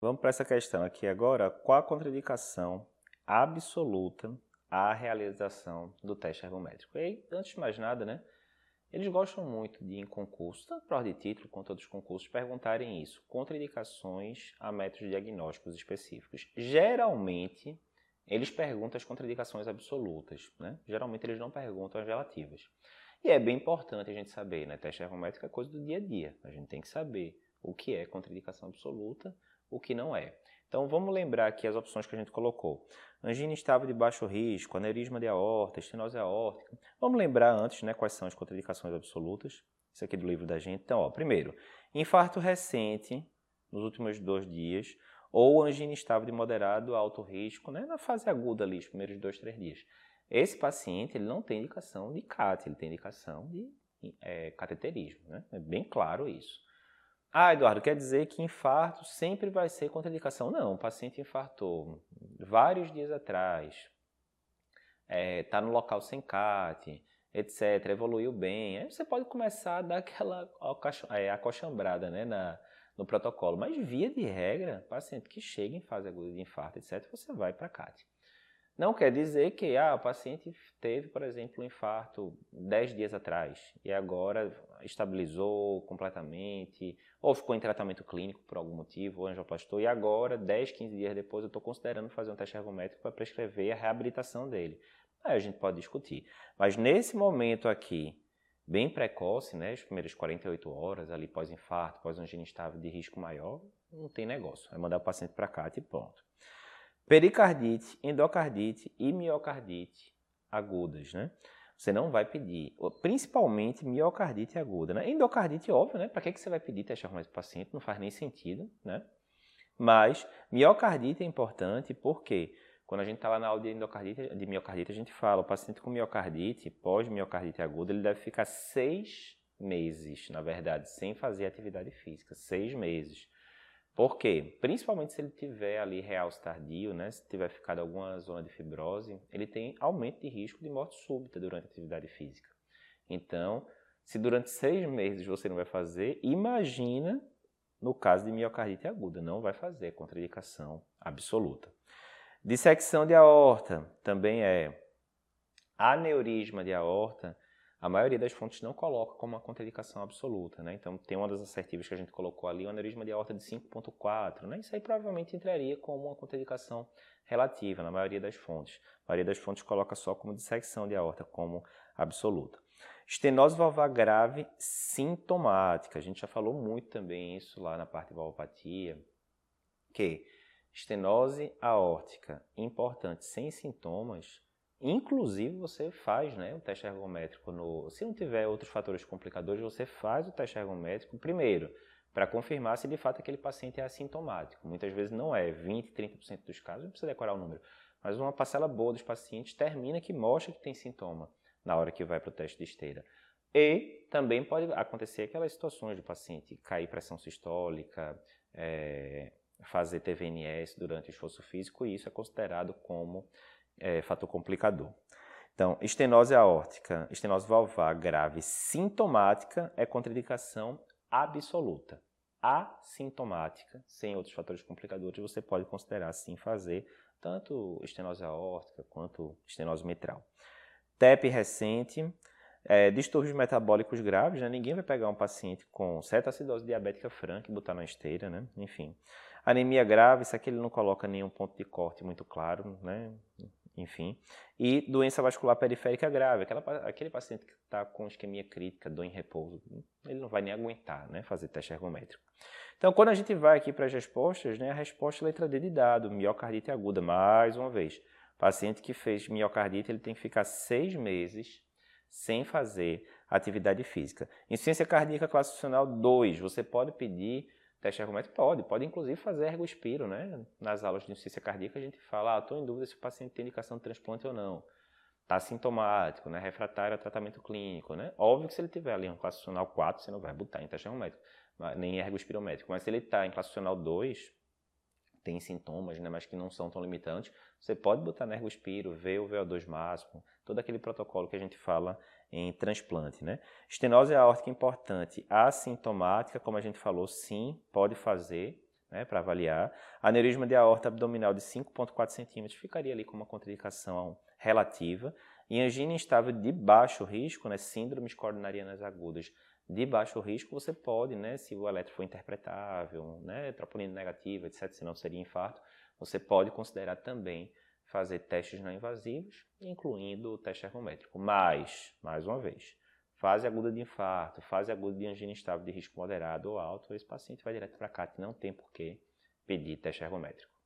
Vamos para essa questão aqui agora. Qual a contraindicação absoluta à realização do teste ergométrico? E aí, antes de mais nada, né? Eles gostam muito de, em concursos, tanto prova de título quanto outros concursos, perguntarem isso. Contraindicações a métodos diagnósticos específicos. Geralmente, eles perguntam as contraindicações absolutas, né? Geralmente, eles não perguntam as relativas. E é bem importante a gente saber, né? Teste ergométrico é coisa do dia a dia. A gente tem que saber o que é contraindicação absoluta, o que não é. Então vamos lembrar aqui as opções que a gente colocou. Angina estável de baixo risco, aneurisma de aorta, estenose aórtica. Vamos lembrar antes né, quais são as contraindicações absolutas. Isso aqui é do livro da gente. Então, ó, primeiro, infarto recente nos últimos dois dias, ou angina estável de moderado a alto risco, né, na fase aguda ali, os primeiros dois, três dias. Esse paciente ele não tem indicação de CAT, ele tem indicação de é, cateterismo. Né? É bem claro isso. Ah, Eduardo, quer dizer que infarto sempre vai ser contraindicação? Não, o paciente infartou vários dias atrás, está é, tá no local sem CAT, etc., evoluiu bem. Aí você pode começar a dar aquela é, acochambrada né, na, no protocolo. Mas, via de regra, paciente que chega em fase aguda de infarto, etc., você vai para CAT. Não quer dizer que ah, o paciente teve, por exemplo, um infarto 10 dias atrás e agora estabilizou completamente, ou ficou em tratamento clínico por algum motivo, ou angioplastou, e agora, 10, 15 dias depois, eu estou considerando fazer um teste ergométrico para prescrever a reabilitação dele. Aí a gente pode discutir. Mas nesse momento aqui, bem precoce, né, as primeiras 48 horas, ali pós-infarto, pós-angina estável de risco maior, não tem negócio. É mandar o paciente para cá e pronto. Pericardite, endocardite e miocardite agudas, né? Você não vai pedir, principalmente miocardite aguda, né? Endocardite, óbvio, né? Para que, que você vai pedir teste hormonal para paciente? Não faz nem sentido, né? Mas miocardite é importante porque quando a gente está lá na aula de, endocardite, de miocardite, a gente fala, o paciente com miocardite, pós-miocardite aguda, ele deve ficar seis meses, na verdade, sem fazer atividade física, seis meses. Por quê? Principalmente se ele tiver ali realce tardio, né? Se tiver ficado alguma zona de fibrose, ele tem aumento de risco de morte súbita durante a atividade física. Então, se durante seis meses você não vai fazer, imagina no caso de miocardite aguda, não vai fazer, contraindicação absoluta. Dissecção de aorta também é aneurisma de aorta a maioria das fontes não coloca como uma contraindicação absoluta, né? Então, tem uma das assertivas que a gente colocou ali, o aneurisma de aorta de 5.4, né? Isso aí provavelmente entraria como uma contraindicação relativa na maioria das fontes. A maioria das fontes coloca só como dissecção de aorta, como absoluta. Estenose valvar grave sintomática. A gente já falou muito também isso lá na parte de valvopatia, que estenose aórtica importante sem sintomas Inclusive, você faz né, o teste ergométrico. No, se não tiver outros fatores complicadores, você faz o teste ergométrico primeiro, para confirmar se de fato aquele paciente é assintomático. Muitas vezes não é, 20, 30% dos casos, não precisa decorar o número. Mas uma parcela boa dos pacientes termina que mostra que tem sintoma na hora que vai para o teste de esteira. E também pode acontecer aquelas situações do paciente cair pressão sistólica, é, fazer TVNS durante o esforço físico, e isso é considerado como é, fator complicador. Então, estenose aórtica, estenose valvar grave sintomática é contraindicação absoluta. Assintomática, sem outros fatores complicadores, você pode considerar sim fazer tanto estenose aórtica quanto estenose mitral. TEP recente, é, distúrbios metabólicos graves, né? ninguém vai pegar um paciente com cetoacidose diabética franca e botar na esteira, né? enfim. Anemia grave, isso aqui ele não coloca nenhum ponto de corte muito claro, né? Enfim. E doença vascular periférica grave, aquela, aquele paciente que está com isquemia crítica, dor em repouso, ele não vai nem aguentar né, fazer teste ergométrico. Então, quando a gente vai aqui para as respostas, né, a resposta é letra D de dado, miocardite aguda, mais uma vez. Paciente que fez miocardite, ele tem que ficar seis meses sem fazer atividade física. Insuficiência cardíaca classificacional 2, você pode pedir Teste ergométrico pode, pode inclusive fazer ergospiro, né? Nas aulas de insuficiência cardíaca a gente fala, ah, estou em dúvida se o paciente tem indicação de transplante ou não. Está sintomático, né? Refratário a tratamento clínico, né? Óbvio que se ele tiver ali um classificacional 4, você não vai botar em teste ergométrico, nem ergospirométrico. Mas se ele está em classificacional 2, tem sintomas, né? Mas que não são tão limitantes, você pode botar na ergospiro, ver o VO2 máximo, todo aquele protocolo que a gente fala em transplante. Né? Estenose aórtica importante, assintomática, como a gente falou, sim, pode fazer, né, para avaliar. Aneurisma de aorta abdominal de 5,4 centímetros ficaria ali com uma contraindicação relativa. E angina instável de baixo risco, né, síndromes coronarianas agudas de baixo risco, você pode, né, se o eletro for interpretável, né, troponina negativa, etc., se não seria infarto, você pode considerar também fazer testes não invasivos, incluindo o teste ergométrico. Mas, mais uma vez, fase aguda de infarto, fase aguda de angina instável de risco moderado ou alto, esse paciente vai direto para cá, não tem por que pedir teste ergométrico.